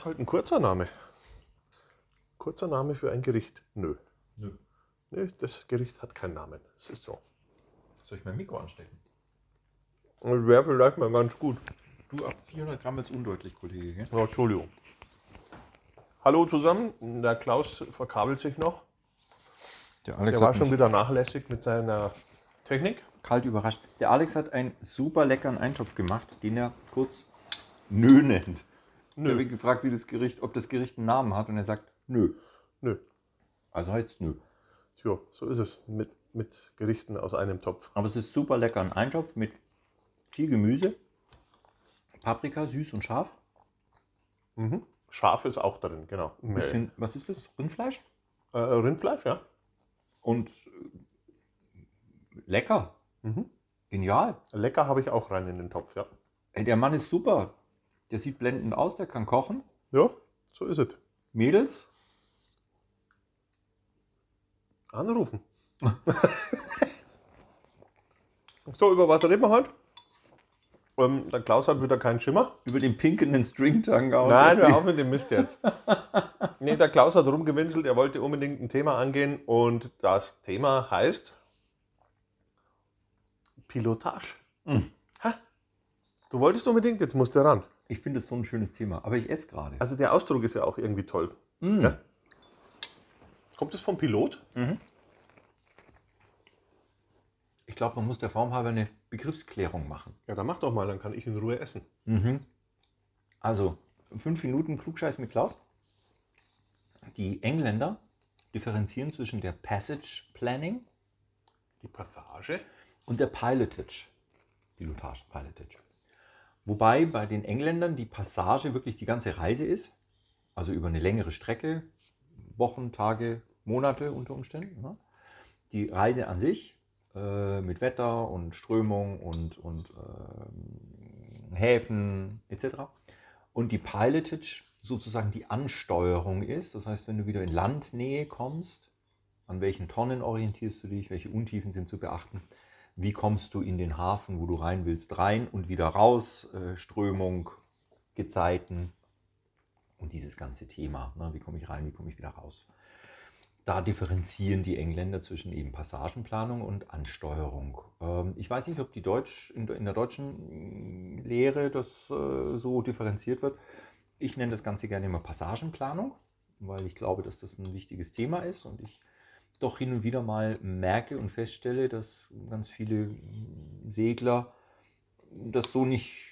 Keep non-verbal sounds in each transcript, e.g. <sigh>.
Ist halt ein kurzer Name. Kurzer Name für ein Gericht. Nö. Nö. Nö, das Gericht hat keinen Namen. Es ist so. Soll ich mein Mikro anstecken? Und wäre vielleicht mal ganz gut. Du ab 400 Gramm ist undeutlich, Kollege. Gell? Ja, Entschuldigung. Hallo zusammen. Der Klaus verkabelt sich noch. Der Alex Der war schon wieder nachlässig mit seiner Technik. kalt überrascht. Der Alex hat einen super leckeren Eintopf gemacht, den er kurz Nö nennt. Ich habe ihn gefragt, wie das Gericht, ob das Gericht einen Namen hat und er sagt Nö. Nö. Also heißt es Nö. Tja, so ist es mit, mit Gerichten aus einem Topf. Aber es ist super lecker. Ein Eintopf mit viel Gemüse, Paprika, süß und scharf. Schaf ist auch drin, genau. Ein bisschen, was ist das? Rindfleisch? Äh, Rindfleisch, ja. Und äh, lecker. Genial. Lecker habe ich auch rein in den Topf, ja. Ey, der Mann ist super. Der sieht blendend aus, der kann kochen. Ja, so ist es. Mädels, Anrufen. <laughs> so, über was reden wir heute? Ähm, der Klaus hat wieder keinen Schimmer. über den pinkenden Stringtanga. und Nein, hör auf mit dem Mist jetzt. <laughs> nee, der Klaus hat rumgewinselt, er wollte unbedingt ein Thema angehen und das Thema heißt Pilotage. Ha? Du wolltest unbedingt, jetzt musst du ran. Ich finde es so ein schönes Thema. Aber ich esse gerade. Also der Ausdruck ist ja auch irgendwie toll. Ja? Kommt es vom Pilot? Ich glaube, man muss der Form halber eine Begriffsklärung machen. Ja, dann mach doch mal, dann kann ich in Ruhe essen. Also, fünf Minuten Klugscheiß mit Klaus. Die Engländer differenzieren zwischen der Passage Planning Die Passage. und der Pilotage. Pilotage, Pilotage. Wobei bei den Engländern die Passage wirklich die ganze Reise ist. Also über eine längere Strecke, Wochen, Tage, Monate unter Umständen. Ne? Die Reise an sich äh, mit Wetter und Strömung und, und ähm, Häfen etc. Und die Pilotage sozusagen die Ansteuerung ist. Das heißt, wenn du wieder in Landnähe kommst, an welchen Tonnen orientierst du dich, welche Untiefen sind zu beachten, wie kommst du in den Hafen, wo du rein willst, rein und wieder raus, äh, Strömung, Gezeiten und dieses ganze Thema. Ne? Wie komme ich rein, wie komme ich wieder raus? Da differenzieren die Engländer zwischen eben Passagenplanung und Ansteuerung. Ähm, ich weiß nicht, ob die Deutsch, in, der- deutschen mh, Lehre das äh, so differenziert wird. Ich nenne das Ganze gerne immer Passagenplanung, weil ich glaube, dass das ein wichtiges Thema ist und ich doch hin und wieder mal merke und feststelle, dass ganz viele Segler das so nicht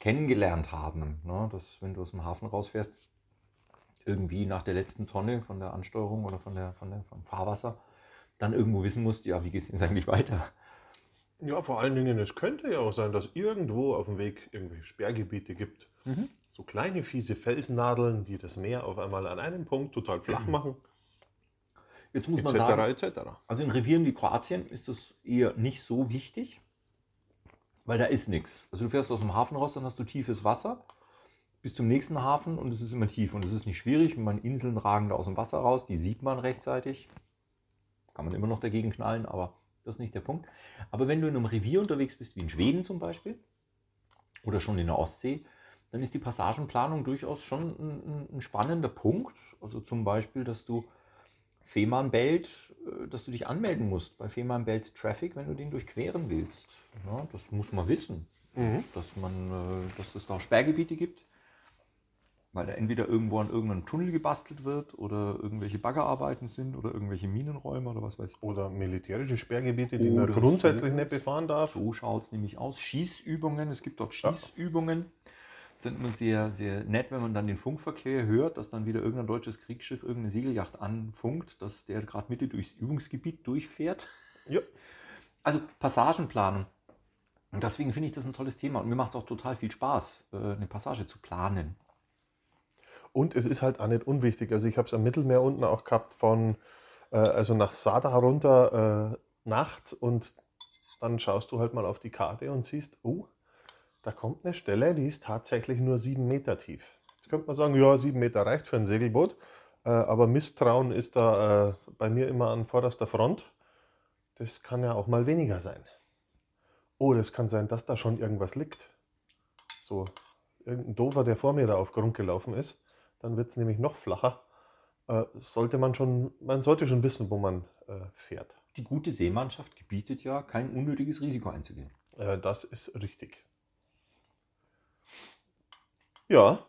kennengelernt haben. Ne? Dass, wenn du aus dem Hafen rausfährst, irgendwie nach der letzten Tonne von der Ansteuerung oder von der, von der, vom Fahrwasser dann irgendwo wissen musst, ja, wie geht es jetzt eigentlich weiter? Ja, vor allen Dingen, es könnte ja auch sein, dass irgendwo auf dem Weg irgendwelche Sperrgebiete gibt. So kleine, fiese Felsnadeln, die das Meer auf einmal an einem Punkt total flach <clears throat> machen, Jetzt muss man etc. sagen, etc. also in Revieren wie Kroatien ist das eher nicht so wichtig, weil da ist nichts. Also du fährst aus dem Hafen raus, dann hast du tiefes Wasser bis zum nächsten Hafen und es ist immer tief und es ist nicht schwierig. Meine Inseln ragen da aus dem Wasser raus, die sieht man rechtzeitig. Kann man immer noch dagegen knallen, aber das ist nicht der Punkt. Aber wenn du in einem Revier unterwegs bist, wie in Schweden zum Beispiel, oder schon in der Ostsee, dann ist die Passagenplanung durchaus schon ein, ein spannender Punkt. Also zum Beispiel, dass du Fehmarnbelt, äh, dass du dich anmelden musst bei Fehmarnbelt Traffic, wenn du den durchqueren willst. Ja, das muss man wissen, dass, man, äh, dass es da Sperrgebiete gibt, weil da entweder irgendwo an irgendeinem Tunnel gebastelt wird oder irgendwelche Baggerarbeiten sind oder irgendwelche Minenräume oder was weiß ich. Oder militärische Sperrgebiete, die man grundsätzlich nicht befahren darf. So schaut es nämlich aus. Schießübungen, es gibt dort Schießübungen. Sind immer sehr, sehr nett, wenn man dann den Funkverkehr hört, dass dann wieder irgendein deutsches Kriegsschiff irgendeine Segelyacht anfunkt, dass der gerade Mitte durchs Übungsgebiet durchfährt. Ja. Also Passagenplanung. Und deswegen finde ich das ein tolles Thema. Und mir macht es auch total viel Spaß, äh, eine Passage zu planen. Und es ist halt auch nicht unwichtig. Also ich habe es am Mittelmeer unten auch gehabt von, äh, also nach Sada runter äh, nachts und dann schaust du halt mal auf die Karte und siehst, oh, da kommt eine Stelle, die ist tatsächlich nur sieben Meter tief. Jetzt könnte man sagen, ja, sieben Meter reicht für ein Segelboot, äh, aber Misstrauen ist da äh, bei mir immer an vorderster Front. Das kann ja auch mal weniger sein. Oh, das kann sein, dass da schon irgendwas liegt. So, irgendein Dover, der vor mir da auf Grund gelaufen ist. Dann wird es nämlich noch flacher. Äh, sollte man schon, man sollte schon wissen, wo man äh, fährt. Die gute Seemannschaft gebietet ja, kein unnötiges Risiko einzugehen. Äh, das ist richtig. Ja.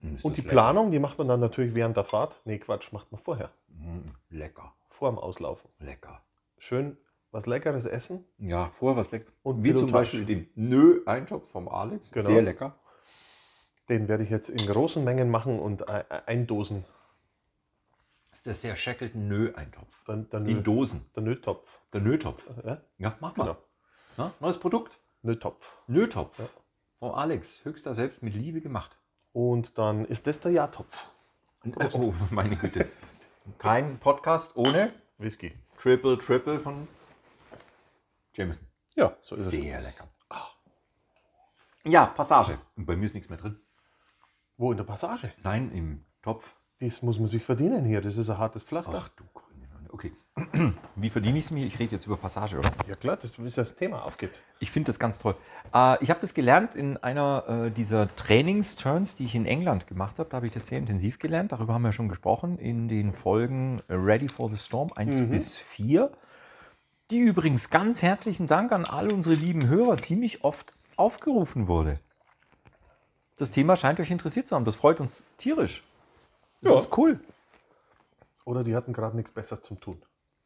Hm, ist Und das die lecker. Planung, die macht man dann natürlich während der Fahrt. Nee, Quatsch, macht man vorher. Hm, Lecker, Vor dem Auslaufen. lecker. Schön was Leckeres essen. Ja, vorher was lecker. Und Wie zum. Beispiel den Nö-Eintopf vom Alex. Genau. Sehr lecker. Den werde ich jetzt in großen Mengen machen und ei- ei- eindosen. Das ist der sehr Shackleton Nö-Eintopf. Der, der, In Dosen. der Nötopf. Der Nö-Topf. Ja? Ja, mach mal. Genau. Na, neues Produkt. Nötopf. Nö-Topf. Vom Alex. Höchster selbst mit Liebe gemacht. Und dann ist das der Ja-Topf. Oh, oh, <laughs> meine Güte. Kein Podcast ohne Whisky. Triple Triple von Jameson. Ja, so ist es. Sehr lecker. Ja, Passage. Und bei mir ist nichts mehr drin. Wo in der Passage? Nein, im Topf. Das muss man sich verdienen hier. Das ist ein hartes Pflaster. Ach du grüne. Okay. <clears throat> Wie verdiene ich es mir? Ich rede jetzt über Passage, oder? Ja klar, das ist das Thema. Auf geht's. Ich finde das ganz toll. Äh, ich habe das gelernt in einer äh, dieser Trainingsturns, die ich in England gemacht habe. Da habe ich das sehr intensiv gelernt. Darüber haben wir schon gesprochen in den Folgen Ready for the Storm 1 bis 4. Die übrigens ganz herzlichen Dank an all unsere lieben Hörer ziemlich oft aufgerufen wurde. Das Thema scheint euch interessiert zu haben. Das freut uns tierisch. Das Ja. ist cool. Oder die hatten gerade nichts Besseres zum Tun.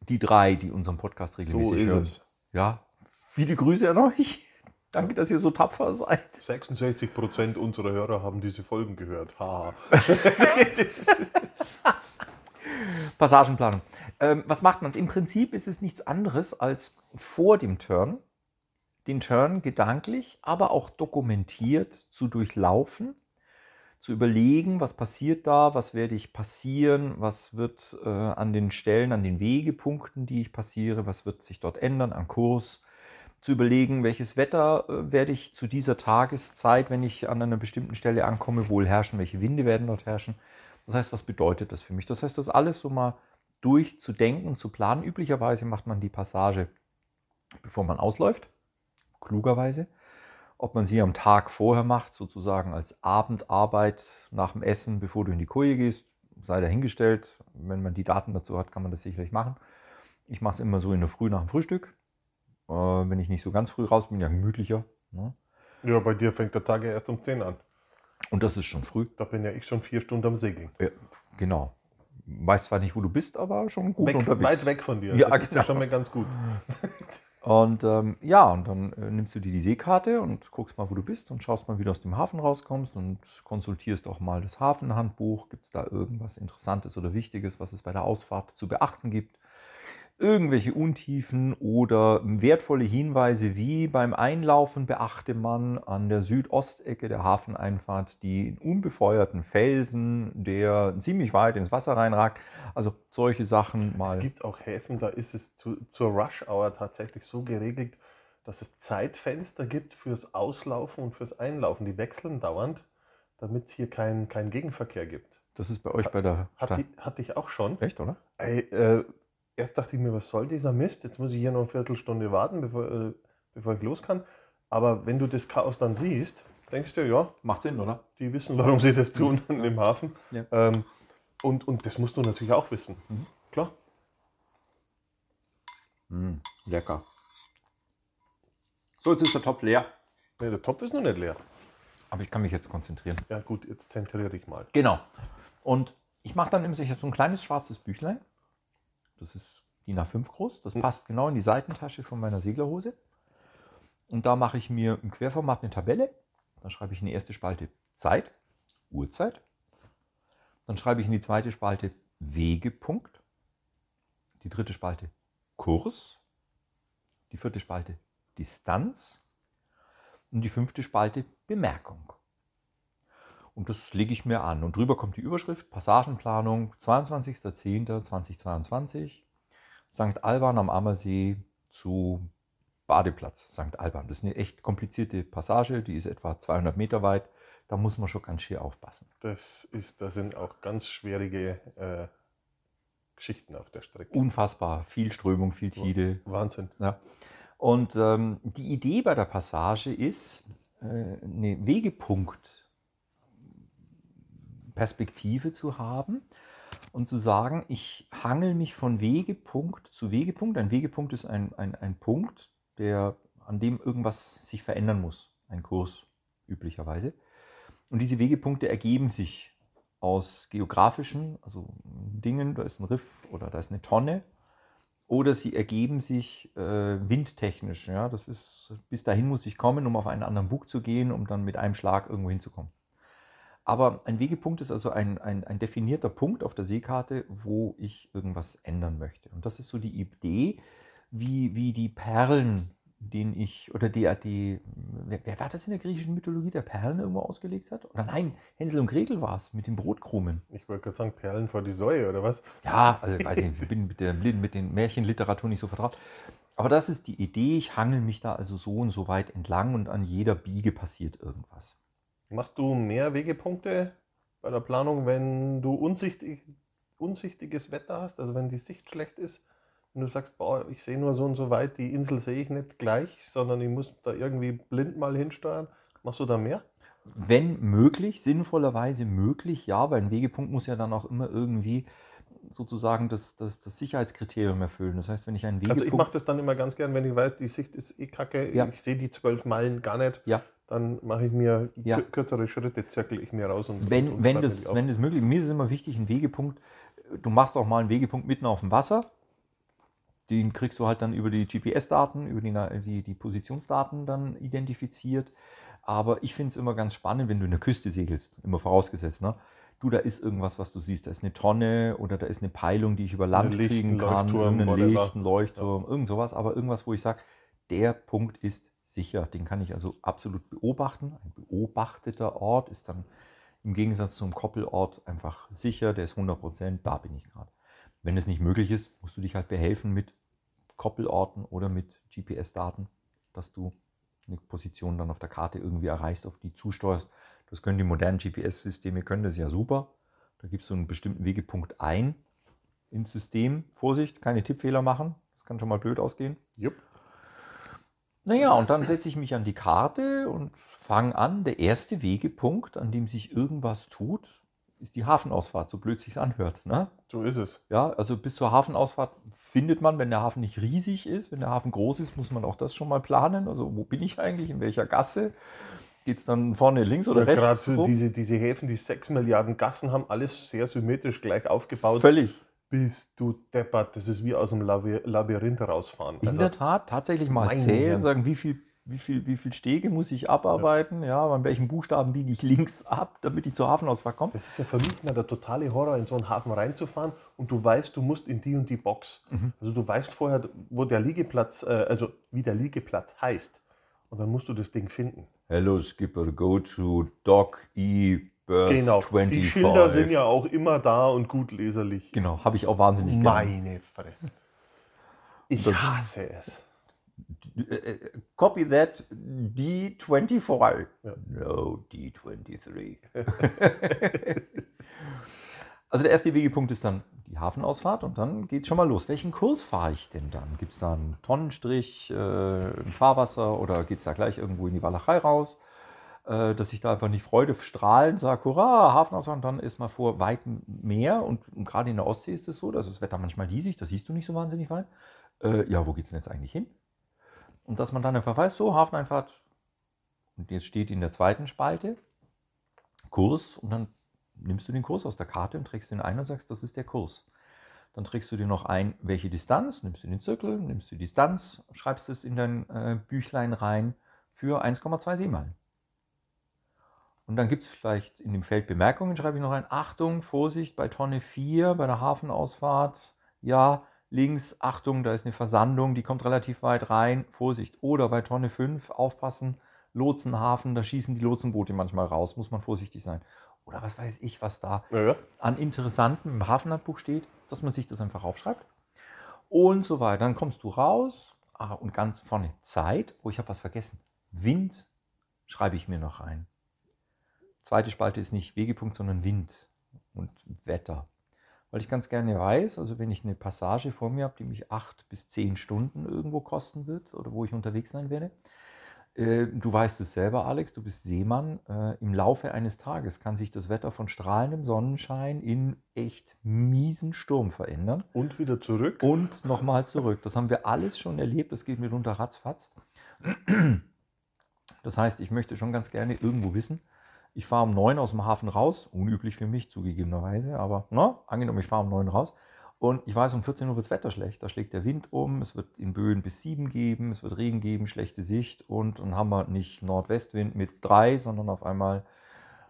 Die drei, die unseren Podcast regelmäßig hören. Ja, viele Grüße an euch. <laughs> Danke, dass ihr so tapfer seid. 66 Prozent unserer Hörer haben diese Folgen gehört. Haha. <laughs> Passagenplanung. Ähm, was macht man? Im Prinzip ist es nichts anderes als vor dem Turn den Turn gedanklich, aber auch dokumentiert zu durchlaufen, zu überlegen, was passiert da, was werde ich passieren, was wird äh, an den Stellen, an den Wegepunkten, die ich passiere, was wird sich dort ändern an Kurs, zu überlegen, welches Wetter äh, werde ich zu dieser Tageszeit, wenn ich an einer bestimmten Stelle ankomme, wohl herrschen, welche Winde werden dort herrschen. Das heißt, was bedeutet das für mich? Das heißt, das alles so mal durchzudenken, zu planen. Üblicherweise macht man die Passage, bevor man ausläuft, klugerweise. Ob man sie am Tag vorher macht, sozusagen als Abendarbeit nach dem Essen, bevor du in die Koje gehst, sei dahingestellt. Wenn man die Daten dazu hat, kann man das sicherlich machen. Ich mache es immer so in der Früh nach dem Frühstück. Äh, wenn ich nicht so ganz früh raus bin, ja gemütlicher. Ne? Ja, bei dir fängt der Tag ja erst um 10 an. Und das ist schon früh. Da bin ja ich schon vier Stunden am Segeln. Ja, genau. Weiß zwar nicht, wo du bist, aber schon gut Weg, unterwegs. weit weg von dir. Ja, das ist ja genau. schon mal ganz gut. <laughs> Und ähm, ja, und dann äh, nimmst du dir die Seekarte und guckst mal, wo du bist und schaust mal, wie du aus dem Hafen rauskommst und konsultierst auch mal das Hafenhandbuch. Gibt es da irgendwas Interessantes oder Wichtiges, was es bei der Ausfahrt zu beachten gibt? Irgendwelche Untiefen oder wertvolle Hinweise wie beim Einlaufen beachte man an der Südostecke der Hafeneinfahrt die unbefeuerten Felsen, der ziemlich weit ins Wasser reinragt. Also solche Sachen mal. Es gibt auch Häfen, da ist es zu, zur Rush-Hour tatsächlich so geregelt, dass es Zeitfenster gibt fürs Auslaufen und fürs Einlaufen. Die wechseln dauernd, damit es hier keinen kein Gegenverkehr gibt. Das ist bei euch bei der Hat die, hatte ich auch schon. Echt, oder? Ey, äh, erst dachte ich mir, was soll dieser Mist? Jetzt muss ich hier noch eine Viertelstunde warten, bevor, äh, bevor ich los kann. Aber wenn du das Chaos dann siehst, denkst du, ja, Macht Sinn, oder? die wissen, warum sie das tun <laughs> im Hafen. Ja. Ähm, und, und das musst du natürlich auch wissen. Klar. Lecker. So, jetzt ist der Topf leer. Nee, der Topf ist noch nicht leer. Aber ich kann mich jetzt konzentrieren. Ja gut, jetzt zentriere dich mal. Genau. Und ich mache dann immer so ich hab so ein kleines schwarzes Büchlein. Das ist DIN A5 groß. Das passt genau in die Seitentasche von meiner Seglerhose. Und da mache ich mir im Querformat eine Tabelle. Dann schreibe ich in die erste Spalte Zeit, Uhrzeit. Dann schreibe ich in die zweite Spalte Wegepunkt. Die dritte Spalte Kurs. Die vierte Spalte Distanz. Und die fünfte Spalte Bemerkung. Und das lege ich mir an. Und drüber kommt die Überschrift Passagenplanung 22.10.2022. St. Alban am Ammersee zu Badeplatz St. Alban. Das ist eine echt komplizierte Passage, die ist etwa 200 Meter weit. Da muss man schon ganz schön aufpassen. Das ist, da sind auch ganz schwierige äh, Geschichten auf der Strecke. Unfassbar, viel Strömung, viel Tide. Wahnsinn. Ja. Und ähm, die Idee bei der Passage ist, äh, eine Wegepunktperspektive zu haben und zu sagen, ich hangel mich von Wegepunkt zu Wegepunkt. Ein Wegepunkt ist ein, ein, ein Punkt, der, an dem irgendwas sich verändern muss, ein Kurs üblicherweise. Und diese Wegepunkte ergeben sich aus geografischen, also Dingen, da ist ein Riff oder da ist eine Tonne, oder sie ergeben sich äh, windtechnisch. Ja? Das ist, bis dahin muss ich kommen, um auf einen anderen Bug zu gehen, um dann mit einem Schlag irgendwo hinzukommen. Aber ein Wegepunkt ist also ein, ein, ein definierter Punkt auf der Seekarte, wo ich irgendwas ändern möchte. Und das ist so die Idee, wie, wie die Perlen, den ich, oder die, die wer, wer, war das in der griechischen Mythologie, der Perlen irgendwo ausgelegt hat? Oder nein, Hänsel und Gretel war es, mit den Brotkrumen. Ich wollte gerade sagen, Perlen vor die Säue, oder was? Ja, also ich weiß nicht, ich bin mit, der, mit den Märchenliteratur nicht so vertraut. Aber das ist die Idee, ich hangel mich da also so und so weit entlang und an jeder Biege passiert irgendwas. Machst du mehr Wegepunkte bei der Planung, wenn du unsichtig, unsichtiges Wetter hast, also wenn die Sicht schlecht ist? Wenn du sagst, boah, ich sehe nur so und so weit, die Insel sehe ich nicht gleich, sondern ich muss da irgendwie blind mal hinsteuern. Machst du da mehr? Wenn möglich, sinnvollerweise möglich, ja, weil ein Wegepunkt muss ja dann auch immer irgendwie sozusagen das, das, das Sicherheitskriterium erfüllen. Das heißt, wenn ich einen Wegepunkt... Also ich mache das dann immer ganz gern, wenn ich weiß, die Sicht ist eh kacke, ja. ich sehe die zwölf Meilen gar nicht. Ja dann mache ich mir ja. kürzere Schritte, zirkel ich mir raus. Und, wenn, und wenn, das, wenn das möglich ist, mir ist es immer wichtig, ein Wegepunkt, du machst auch mal einen Wegepunkt mitten auf dem Wasser, den kriegst du halt dann über die GPS-Daten, über die, die, die Positionsdaten dann identifiziert. Aber ich finde es immer ganz spannend, wenn du in der Küste segelst, immer vorausgesetzt, ne? du, da ist irgendwas, was du siehst, da ist eine Tonne oder da ist eine Peilung, die ich über Land kriegen kann, irgendeinen Lichten, Leuchtturm, ja. irgend sowas, aber irgendwas, wo ich sage, der Punkt ist sicher. Den kann ich also absolut beobachten. Ein beobachteter Ort ist dann im Gegensatz zum Koppelort einfach sicher, der ist 100%, da bin ich gerade. Wenn es nicht möglich ist, musst du dich halt behelfen mit Koppelorten oder mit GPS-Daten, dass du eine Position dann auf der Karte irgendwie erreichst, auf die zusteuerst. Das können die modernen GPS-Systeme, können das ja super. Da gibst du einen bestimmten Wegepunkt ein ins System. Vorsicht, keine Tippfehler machen. Das kann schon mal blöd ausgehen. Jupp. Naja, und dann setze ich mich an die Karte und fange an. Der erste Wegepunkt, an dem sich irgendwas tut, ist die Hafenausfahrt, so blöd sich anhört. Ne? So ist es. Ja, also bis zur Hafenausfahrt findet man, wenn der Hafen nicht riesig ist, wenn der Hafen groß ist, muss man auch das schon mal planen. Also wo bin ich eigentlich, in welcher Gasse? Geht es dann vorne links oder ja, rechts? Gerade diese, diese Häfen, die 6 Milliarden Gassen haben, alles sehr symmetrisch gleich aufgebaut. Völlig bist du deppert. Das ist wie aus dem Labyrinth rausfahren. In also, der Tat, tatsächlich mal zählen, sagen, wie viel, wie, viel, wie viel Stege muss ich abarbeiten, ja. ja, an welchen Buchstaben biege ich links ab, damit ich zur Hafenausfahrt komme. Das ist ja für mich der totale Horror, in so einen Hafen reinzufahren und du weißt, du musst in die und die Box. Mhm. Also du weißt vorher, wo der Liegeplatz, äh, also wie der Liegeplatz heißt. Und dann musst du das Ding finden. Hello Skipper, go to Dock E Birth genau. 25. Die Schilder sind ja auch immer da und gut leserlich. Genau, habe ich auch wahnsinnig gerne. Meine Fresse. Ich hasse es. Copy that D24. Ja. No, D23. <laughs> also der erste Wegepunkt ist dann die Hafenausfahrt und dann geht es schon mal los. Welchen Kurs fahre ich denn dann? Gibt es da einen Tonnenstrich, äh, ein Fahrwasser oder geht es da gleich irgendwo in die Walachei raus? Äh, dass ich da einfach nicht Freude strahlen sage, hurra, Hafenausfahrt, und dann ist mal vor weitem Meer und, und gerade in der Ostsee ist es so, dass das Wetter manchmal diesig, das siehst du nicht so wahnsinnig weit. Äh, ja, wo geht es denn jetzt eigentlich hin? Und dass man dann einfach weiß, so, Hafeneinfahrt, und jetzt steht in der zweiten Spalte Kurs und dann nimmst du den Kurs aus der Karte und trägst den ein und sagst, das ist der Kurs. Dann trägst du dir noch ein, welche Distanz, nimmst du den Zirkel, nimmst du die Distanz, schreibst es in dein äh, Büchlein rein für 1,2 Seemeilen. Und dann gibt es vielleicht in dem Feld Bemerkungen, schreibe ich noch ein, Achtung, Vorsicht, bei Tonne 4, bei der Hafenausfahrt, ja, links, Achtung, da ist eine Versandung, die kommt relativ weit rein, Vorsicht. Oder bei Tonne 5, aufpassen, Lotsenhafen, da schießen die Lotsenboote manchmal raus, muss man vorsichtig sein. Oder was weiß ich, was da Ja, an Interessanten im Hafenhandbuch steht, dass man sich das einfach aufschreibt. Und so weiter. Dann kommst du raus ah, und ganz vorne Zeit. Oh, ich habe was vergessen. Wind schreibe ich mir noch rein. Zweite Spalte ist nicht Wegepunkt, sondern Wind und Wetter. Weil ich ganz gerne weiß, also wenn ich eine Passage vor mir habe, die mich acht bis zehn Stunden irgendwo kosten wird oder wo ich unterwegs sein werde, äh, Du weißt es selber, Alex, du bist Seemann. Äh, Im Laufe eines Tages kann sich das Wetter von strahlendem Sonnenschein in echt miesen Sturm verändern Und wieder zurück. und nochmal zurück. Das haben wir alles schon erlebt. Das geht mitunter ratzfatz. Das heißt, ich möchte schon ganz gerne irgendwo wissen, ich fahre um 9 aus dem Hafen raus, unüblich für mich zugegebenerweise, aber na, angenommen, ich fahre um 9 raus und ich weiß, um 14 Uhr wird das Wetter schlecht, da schlägt der Wind um, es wird in Böen bis 7 geben, es wird Regen geben, schlechte Sicht und dann haben wir nicht Nordwestwind mit 3, sondern auf einmal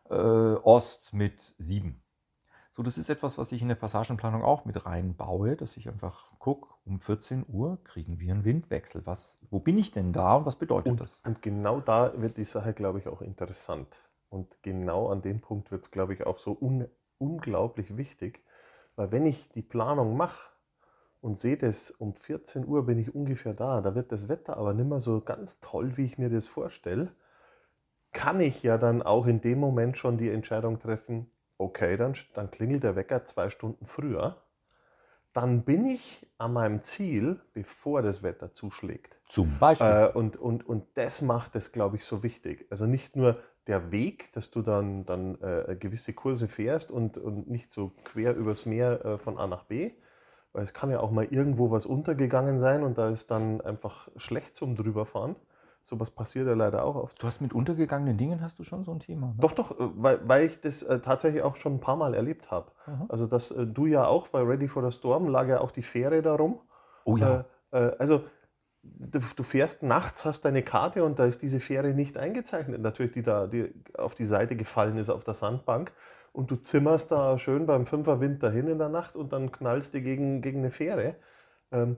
äh, Ost mit 7. So, das ist etwas, was ich in der Passagenplanung auch mit reinbaue, dass ich einfach gucke, um 14 Uhr kriegen wir einen Windwechsel. Was, wo bin ich denn da und was bedeutet Und, das? und genau da wird die Sache, glaube ich, auch interessant. Und genau an dem Punkt wird es, glaube ich, auch so un unglaublich wichtig. Weil wenn ich die Planung mache und sehe das, um 14 Uhr bin ich ungefähr da, da wird das Wetter aber nicht mehr so ganz toll, wie ich mir das vorstelle, kann ich ja dann auch in dem Moment schon die Entscheidung treffen, okay, dann, dann klingelt der Wecker zwei Stunden früher. Dann bin ich an meinem Ziel, bevor das Wetter zuschlägt. Zum Beispiel. Äh, und, und, und das macht es, glaube ich, so wichtig. Also nicht nur der Weg, dass du dann, dann äh, gewisse Kurse fährst und, und nicht so quer übers Meer äh, von A nach B, weil es kann ja auch mal irgendwo was untergegangen sein und da ist dann einfach schlecht zum drüberfahren. Sowas passiert ja leider auch oft. du hast mit untergegangenen Dingen hast du schon so ein Thema. Ne? Doch, doch, äh, weil, weil ich das äh, tatsächlich auch schon ein paar Mal erlebt habe. Also, dass äh, du ja auch bei Ready for the Storm lag ja auch die Fähre da rum. Oh ja. Äh, also, du, du fährst nachts, hast deine Karte und da ist diese Fähre nicht eingezeichnet, natürlich, die da die auf die Seite gefallen ist auf der Sandbank. Und du zimmerst da schön beim Fünferwind dahin in der Nacht und dann knallst du gegen, gegen eine Fähre. Ähm,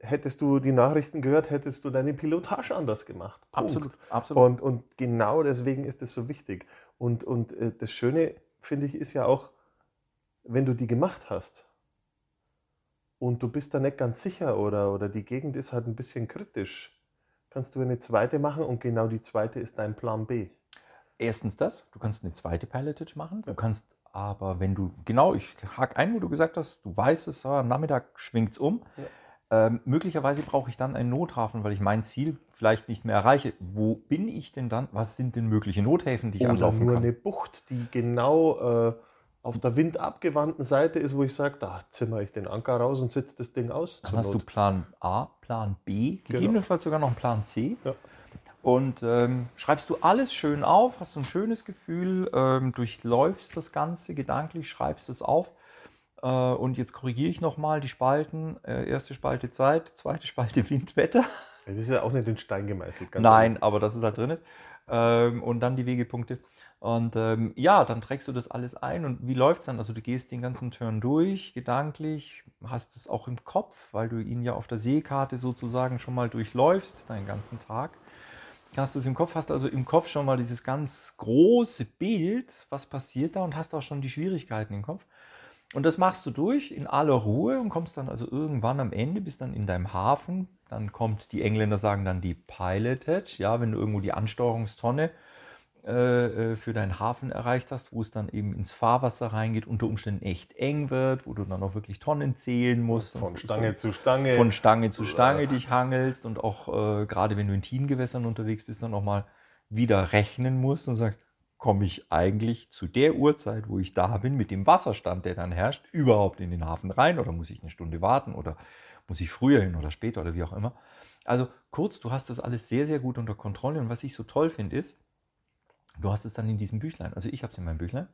hättest du die Nachrichten gehört, hättest du deine Pilotage anders gemacht. Punkt. Absolut, absolut. Und, und genau deswegen ist es so wichtig. Und, und äh, das Schöne, finde ich, ist ja auch, wenn du die gemacht hast und du bist da nicht ganz sicher oder, oder die Gegend ist halt ein bisschen kritisch, kannst du eine zweite machen und genau die zweite ist dein Plan B. Erstens das, du kannst eine zweite Pilotage machen. Du kannst aber, wenn du, genau, ich hake ein, wo du gesagt hast, du weißt es, ah, am Nachmittag schwingt es um. Ähm, möglicherweise brauche ich dann einen Nothafen, weil ich mein Ziel vielleicht nicht mehr erreiche. Wo bin ich denn dann? Was sind denn mögliche Nothäfen, die ich Oder anlaufen nur kann? eine Bucht, die genau äh, auf der windabgewandten Seite ist, wo ich sage, da zimmer ich den Anker raus und sitze das Ding aus. Dann hast du Not. Plan A, Plan B, gegebenenfalls sogar noch einen Plan C. Ja. Und ähm, schreibst du alles schön auf, hast ein schönes Gefühl, ähm, durchläufst das Ganze gedanklich, schreibst es auf. Äh, und jetzt korrigiere ich nochmal die Spalten. Äh, erste Spalte Zeit, zweite Spalte <laughs> Windwetter. Es ist ja auch nicht in Stein gemeißelt. ganz Nein, aber dass es halt drin ist. Ähm, und dann die Wegepunkte. Und ähm, ja, dann trägst du das alles ein. Und wie läuft es dann? Also du gehst den ganzen Turn durch, gedanklich, hast es auch im Kopf, weil du ihn ja auf der Seekarte sozusagen schon mal durchläufst, deinen ganzen Tag. Hast es im Kopf, hast also im Kopf schon mal dieses ganz große Bild, was passiert da und hast auch schon die Schwierigkeiten im Kopf. Und das machst du durch in aller Ruhe und kommst dann also irgendwann am Ende, bist dann in deinem Hafen. Dann kommt, die Engländer sagen dann die Pilotage, ja, wenn du irgendwo die Ansteuerungstonne äh, äh, für deinen Hafen erreicht hast, wo es dann eben ins Fahrwasser reingeht, unter Umständen echt eng wird, wo du dann auch wirklich Tonnen zählen musst. Von Stange zu Stange. von Stange zu Stange dich hangelst und auch äh, gerade wenn du in Tiefengewässern unterwegs bist, dann auch mal wieder rechnen musst und sagst, komme ich eigentlich zu der Uhrzeit, wo ich da bin, mit dem Wasserstand, der dann herrscht, überhaupt in den Hafen rein oder muss ich eine Stunde warten oder muss ich früher hin oder später oder wie auch immer. Also kurz, du hast das alles sehr, sehr gut unter Kontrolle und was ich so toll finde ist, du hast es dann in diesem Büchlein. Also ich habe es in meinem Büchlein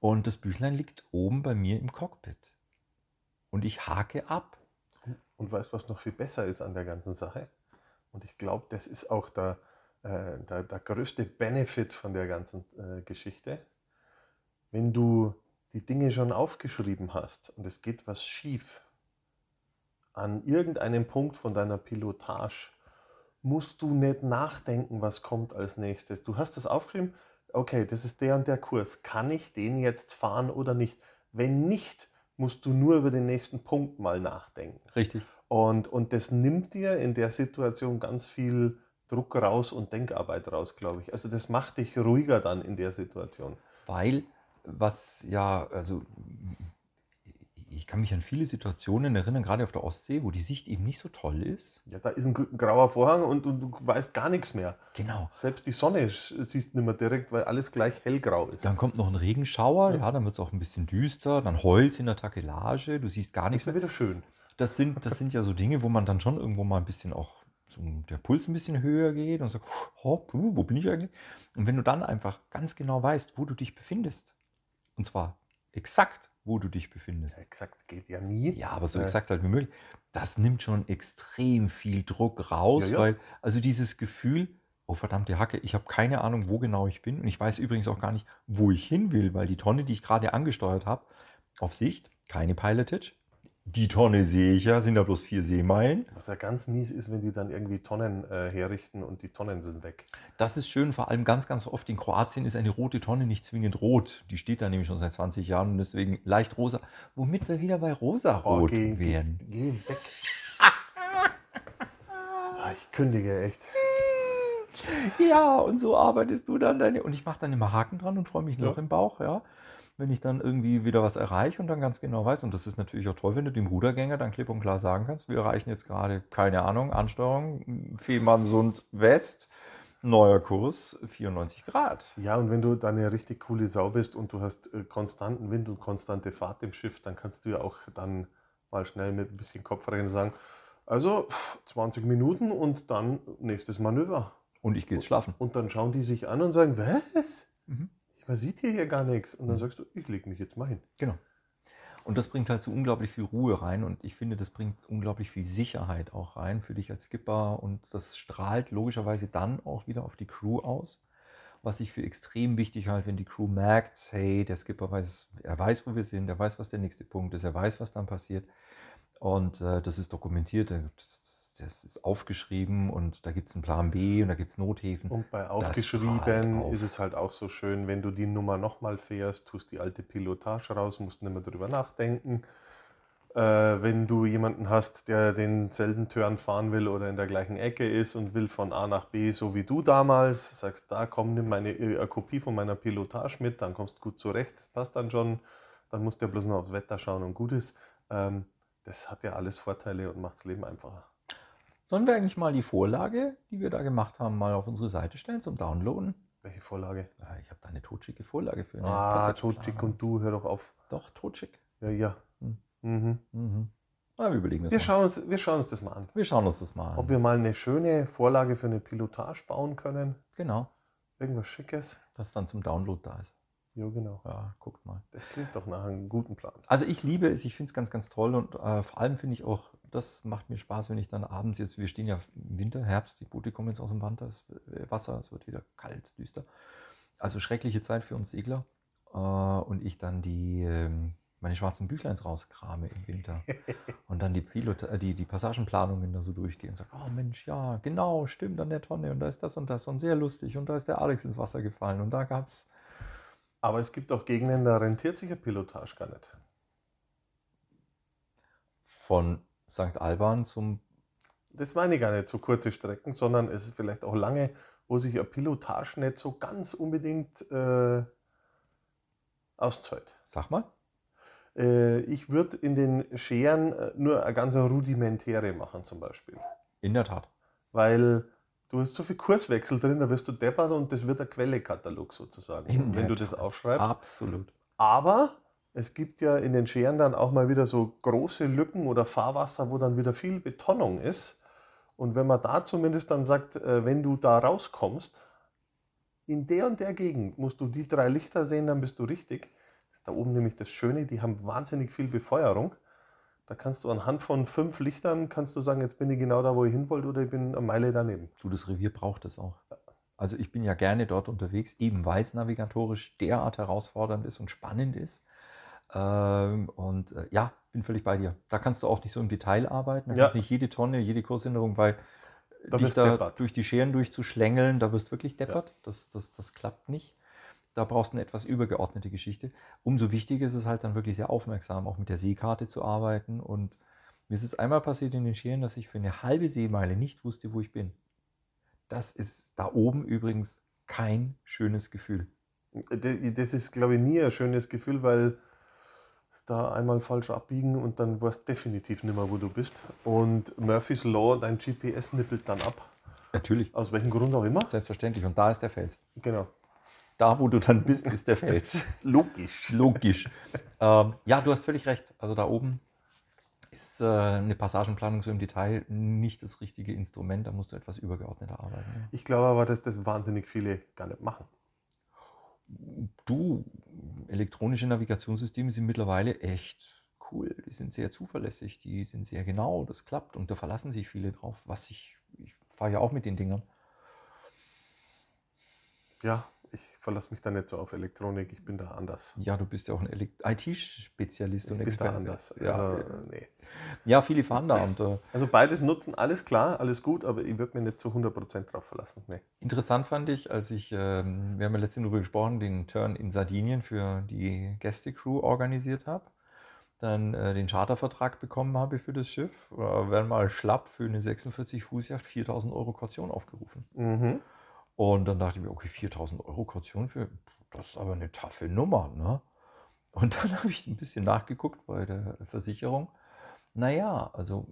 und das Büchlein liegt oben bei mir im Cockpit und ich hake ab. Und weißt was noch viel besser ist an der ganzen Sache? Und ich glaube, das ist auch der, äh, der, der größte Benefit von der ganzen äh, Geschichte. Wenn du die Dinge schon aufgeschrieben hast und es geht was schief an irgendeinem Punkt von deiner Pilotage, musst du nicht nachdenken, was kommt als nächstes. Du hast das aufgeschrieben, okay, das ist der und der Kurs. Kann ich den jetzt fahren oder nicht? Wenn nicht, musst du nur über den nächsten Punkt mal nachdenken. Richtig. Und, und das nimmt dir in der Situation ganz viel Druck raus und Denkarbeit raus, glaube ich. Also das macht dich ruhiger dann in der Situation. Weil, was ja, also ich kann mich an viele Situationen erinnern, gerade auf der Ostsee, wo die Sicht eben nicht so toll ist. Ja, da ist ein grauer Vorhang und, und du weißt gar nichts mehr. Genau. Selbst die Sonne siehst du nicht mehr direkt, weil alles gleich hellgrau ist. Dann kommt noch ein Regenschauer, ja, dann wird es auch ein bisschen düster, dann Holz in der Takelage, du siehst gar nichts Das ist ja wieder schön. Das sind, das sind ja so Dinge, wo man dann schon irgendwo mal ein bisschen auch so der Puls ein bisschen höher geht und sagt, oh, wo bin ich eigentlich? Und wenn du dann einfach ganz genau weißt, wo du dich befindest, und zwar exakt, wo du dich befindest. Exakt geht ja nie. Ja, aber so Äh, exakt halt wie möglich. Das nimmt schon extrem viel Druck raus, Ja, ja. weil also dieses Gefühl, oh verdammte Hacke, ich habe keine Ahnung, wo genau ich bin und ich weiß übrigens auch gar nicht, wo ich hin will, weil die Tonne, die ich gerade angesteuert habe, auf Sicht, keine Pilotage. Die Tonne sehe ich ja, sind da bloß vier Seemeilen. Was ja ganz mies ist, wenn die dann irgendwie Tonnen äh, herrichten und die Tonnen sind weg. Das ist schön, vor allem ganz, ganz oft in Kroatien ist eine rote Tonne nicht zwingend rot. Die steht da nämlich schon seit 20 Jahren und deswegen leicht rosa. Womit wir wieder bei rosa-rot Oh, geh, wären. Geh, geh weg. <laughs> Ah, ich kündige echt. Ja, und so arbeitest du dann deine. Und ich mache dann immer Haken dran und freue mich noch Ja. im Bauch, ja. Wenn ich dann irgendwie wieder was erreiche und dann ganz genau weiß. Und das ist natürlich auch toll, wenn du dem Rudergänger dann klipp und klar sagen kannst, wir erreichen jetzt gerade, keine Ahnung, Ansteuerung, Fehmarnsund West, neuer Kurs, 94 Grad. Ja, und wenn du dann eine richtig coole Sau bist und du hast äh, konstanten Wind und konstante Fahrt im Schiff, dann kannst du ja auch dann mal schnell mit ein bisschen Kopfrechnen sagen, also pff, 20 Minuten und dann nächstes Manöver. Und ich gehe jetzt schlafen. Und dann schauen die sich an und sagen, was? Mhm. Man sieht hier, hier gar nichts. Und dann sagst du, ich lege mich jetzt mal hin. Genau. Und das bringt halt so unglaublich viel Ruhe rein. Und ich finde, das bringt unglaublich viel Sicherheit auch rein für dich als Skipper. Und das strahlt logischerweise dann auch wieder auf die Crew aus, was ich für extrem wichtig halte, wenn die Crew merkt, hey, der Skipper weiß, er weiß, wo wir sind, er weiß, was der nächste Punkt ist, er weiß, was dann passiert. Und äh, das ist dokumentiert, äh, das ist aufgeschrieben und da gibt es einen Plan B und da gibt es Nothäfen. Und bei aufgeschrieben auf. ist es halt auch so schön, wenn du die Nummer nochmal fährst, tust die alte Pilotage raus, musst nicht mehr drüber nachdenken. Äh, wenn du jemanden hast, der denselben Turn fahren will oder in der gleichen Ecke ist und will von A nach B, so wie du damals, sagst, da komm, nimm meine äh, eine Kopie von meiner Pilotage mit, dann kommst du gut zurecht, das passt dann schon. Dann musst du ja bloß noch aufs Wetter schauen und gut ist. Ähm, das hat ja alles Vorteile und macht das Leben einfacher. Sollen wir eigentlich mal die Vorlage, die wir da gemacht haben, mal auf unsere Seite stellen zum Downloaden? Welche Vorlage? Ja, ich habe da eine totschicke Vorlage für eine Ah. Totschick und du, hör doch auf. Doch, totschick. Ja, ja. Hm. Mhm. Mhm. Na, wir überlegen das Wir, mal. schauen uns, wir schauen uns das mal an. wir schauen uns das mal an. Ob wir mal eine schöne Vorlage für eine Pilotage bauen können. genau, Irgendwas Schickes. das dann zum Download da ist. Ja, genau. Ja, guckt mal. Das klingt doch nach einem guten Plan. Also ich liebe es, ich finde es ganz, ganz toll und äh, vor allem finde ich auch, das macht mir Spaß, wenn ich dann abends jetzt, wir stehen ja im Winter, Herbst, die Boote kommen jetzt aus dem Wasser, es wird wieder kalt, düster. Also schreckliche Zeit für uns Segler äh, und ich dann die, ähm, meine schwarzen Büchleins rauskrame im Winter <laughs> und dann die, Pilot, äh, die, die Passagenplanungen da so durchgehe und sage, oh Mensch, ja, genau, stimmt, an der Tonne und da ist das und das und sehr lustig und da ist der Alex ins Wasser gefallen und da gab es Aber es gibt auch Gegenden, da rentiert sich eine Pilotage gar nicht. von St. Alban zum Das meine ich gar nicht so kurze Strecken, sondern es ist vielleicht auch lange, wo sich eine Pilotage nicht so ganz unbedingt äh, auszahlt. Sag mal. Äh, ich würde in den Scheren äh, nur eine ganz rudimentäre machen zum Beispiel. In der Tat. Weil du hast so viel Kurswechsel drin, da wirst du deppert und das wird ein Quellekatalog sozusagen, In wenn der du das aufschreibst. Absolut. Aber es gibt ja in den Scheren dann auch mal wieder so große Lücken oder Fahrwasser, wo dann wieder viel Betonung ist. Und wenn man da zumindest dann sagt, äh, wenn du da rauskommst, in der und der Gegend musst du die drei Lichter sehen, dann bist du richtig. Das ist da oben nämlich das Schöne, die haben wahnsinnig viel Befeuerung. Da kannst du anhand von fünf Lichtern, kannst du sagen, jetzt bin ich genau da, wo ich hin wollte oder ich bin eine Meile daneben. Du, das Revier braucht es auch. Also ich bin ja gerne dort unterwegs, eben weil es navigatorisch derart herausfordernd ist und spannend ist. Ähm, und äh, ja, bin völlig bei dir. Da kannst du auch nicht so im Detail arbeiten. Da Ja. kannst nicht jede Tonne, jede Kursänderung, weil Da dich da deppert. durch die Scheren durchzuschlängeln, da wirst du wirklich deppert. Das, das, das klappt nicht. Da brauchst du eine etwas übergeordnete Geschichte. Umso wichtiger ist es halt dann wirklich sehr aufmerksam, auch mit der Seekarte zu arbeiten. Und mir ist es einmal passiert in den Scheren, dass ich für eine halbe Seemeile nicht wusste, wo ich bin. Das ist da oben übrigens kein schönes Gefühl. D- Das ist, glaube ich, nie ein schönes Gefühl, weil da einmal falsch abbiegen und dann weißt du definitiv nicht mehr, wo du bist. Und Murphy's Law, dein GPS nippelt dann ab. Natürlich. Aus welchem Grund auch immer. Selbstverständlich. Und da ist der Fels. Genau. Da, wo du dann bist, ist der Fels. <laughs> Logisch. Logisch. ähm, ja, du hast völlig recht. Also da oben ist äh, eine Passagenplanung so im Detail nicht das richtige Instrument. Da musst du etwas übergeordneter arbeiten. Ja. Ich glaube aber, dass das wahnsinnig viele gar nicht machen. Du, elektronische Navigationssysteme sind mittlerweile echt cool. Die sind sehr zuverlässig, die sind sehr genau, das klappt und da verlassen sich viele drauf. Was ich, ich fahre ja auch mit den Dingern. Ja, ich verlasse mich da nicht so auf Elektronik. Ich bin da anders. Ja, du bist ja auch ein IT-Spezialist und bin da Experte. anders. Ja, Also, nee. ja, viele fahren da und äh, <laughs> also beides nutzen, alles klar, alles gut, aber ich würde mich nicht zu 100% drauf verlassen. Nee. Interessant fand ich, als ich, ähm, wir haben ja letztens darüber gesprochen, den Turn in Sardinien für die Gästecrew organisiert habe, dann äh, den Chartervertrag bekommen habe für das Schiff, äh, werden mal schlapp für eine 46 Fußjacht 4000 Euro Kaution aufgerufen. Mhm. Und dann dachte ich mir, okay, 4000 Euro Kaution für, das ist aber eine taffe Nummer, ne? Und <laughs> dann habe ich ein bisschen nachgeguckt bei der Versicherung. Naja, also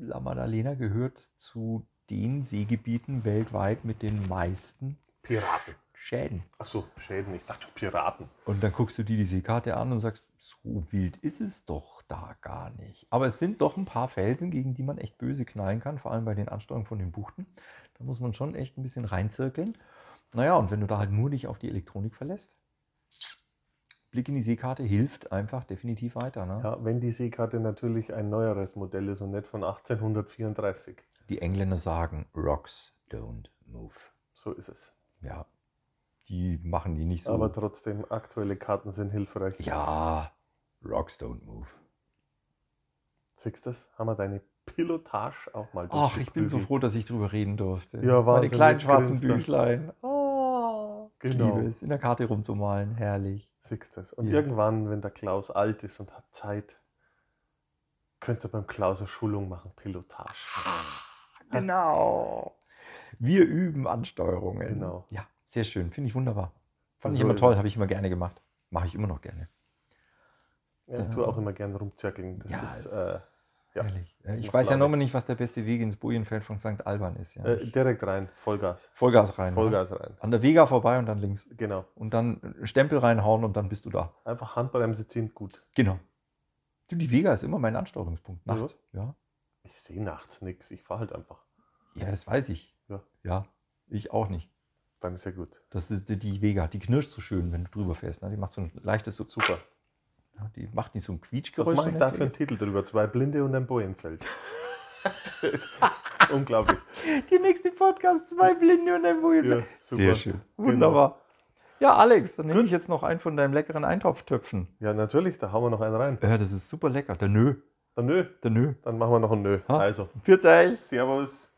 La Maddalena gehört zu den Seegebieten weltweit mit den meisten Piraten. Schäden. Achso, Schäden. Ich dachte Piraten. Und dann guckst du dir die Seekarte an und sagst, so wild ist es doch da gar nicht. Aber es sind doch ein paar Felsen, gegen die man echt böse knallen kann, vor allem bei den Ansteuerungen von den Buchten. Da muss man schon echt ein bisschen reinzirkeln. Naja, und wenn du da halt nur dich auf die Elektronik verlässt, Blick in die Seekarte hilft einfach definitiv weiter. Ne? Ja, wenn die Seekarte natürlich ein neueres Modell ist und nicht von 1834. Die Engländer sagen, Rocks don't move. So ist es. Ja, die machen die nicht so. Aber trotzdem, aktuelle Karten sind hilfreich. ja, Rocks don't move. Siehst du das? Haben wir deine Pilotage auch mal Ach, ich bin so froh, dass ich drüber reden durfte. Ja, Meine Wahnsinn, kleinen schwarzen. Büchlein. Oh, Genau. liebe es, in der Karte rumzumalen. Herrlich. Siehst das? Und Ja. irgendwann, wenn der Klaus alt ist und hat Zeit, könnt ihr beim Klaus eine Schulung machen, Pilotage. Genau. Wir üben Ansteuerungen. Genau. Ja, sehr schön. Finde ich wunderbar. Fand ich immer toll, habe ich immer gerne gemacht. Mache ich immer noch gerne. Ja, ich tue auch immer gern rumzirkeln. Das Ja, ist äh, ja, Herrlich. Äh, Ich Macht weiß ja Laune. noch mal nicht, was der beste Weg ins Bojenfeld von St. Alban ist. Ja. äh, direkt rein, Vollgas. Vollgas rein. Vollgas rein. Ne? An der Vega vorbei und dann links. Genau. Und dann Stempel reinhauen und dann bist du da. Einfach Handbremse ziehen, gut. Genau. Du, die Vega ist immer mein Ansteuerungspunkt. Nachts. Ja. Ich sehe nachts nichts, ich fahre halt einfach. Ja, das weiß ich. Ja. Ja, ich auch nicht. Dann ist ja gut. Das ist die- die Vega, die knirscht so schön, wenn du drüber fährst. Ne? Die macht so ein leichtes, so, Super. Ja, die macht nicht so ein Was Quietschgeräusch. mache ich da für einen Titel drüber? Zwei Blinde und ein Bojenfeld. <laughs> das ist unglaublich. Die nächste Podcast, zwei Blinde und ein Bojenfeld. Ja, super. Sehr schön. Genau. Wunderbar. Ja, Alex, dann nehme ich jetzt noch einen von deinem leckeren Eintopftöpfen. Ja, natürlich, da hauen wir noch einen rein. Ja, das ist super lecker. Der Nö. Dann nö, Der Nö. dann machen wir noch ein Nö. Ha? Also, euch. Servus.